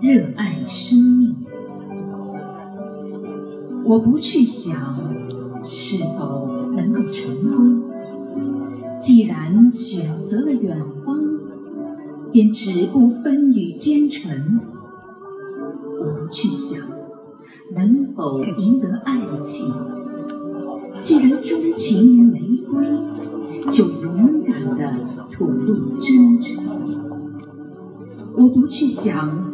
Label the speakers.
Speaker 1: 热爱生命。我不去想是否能够成功，既然选择了远方，便止步风雨兼程。我不去想能否赢得爱情，既然钟情于玫瑰，就勇敢地吐露真诚。我不去想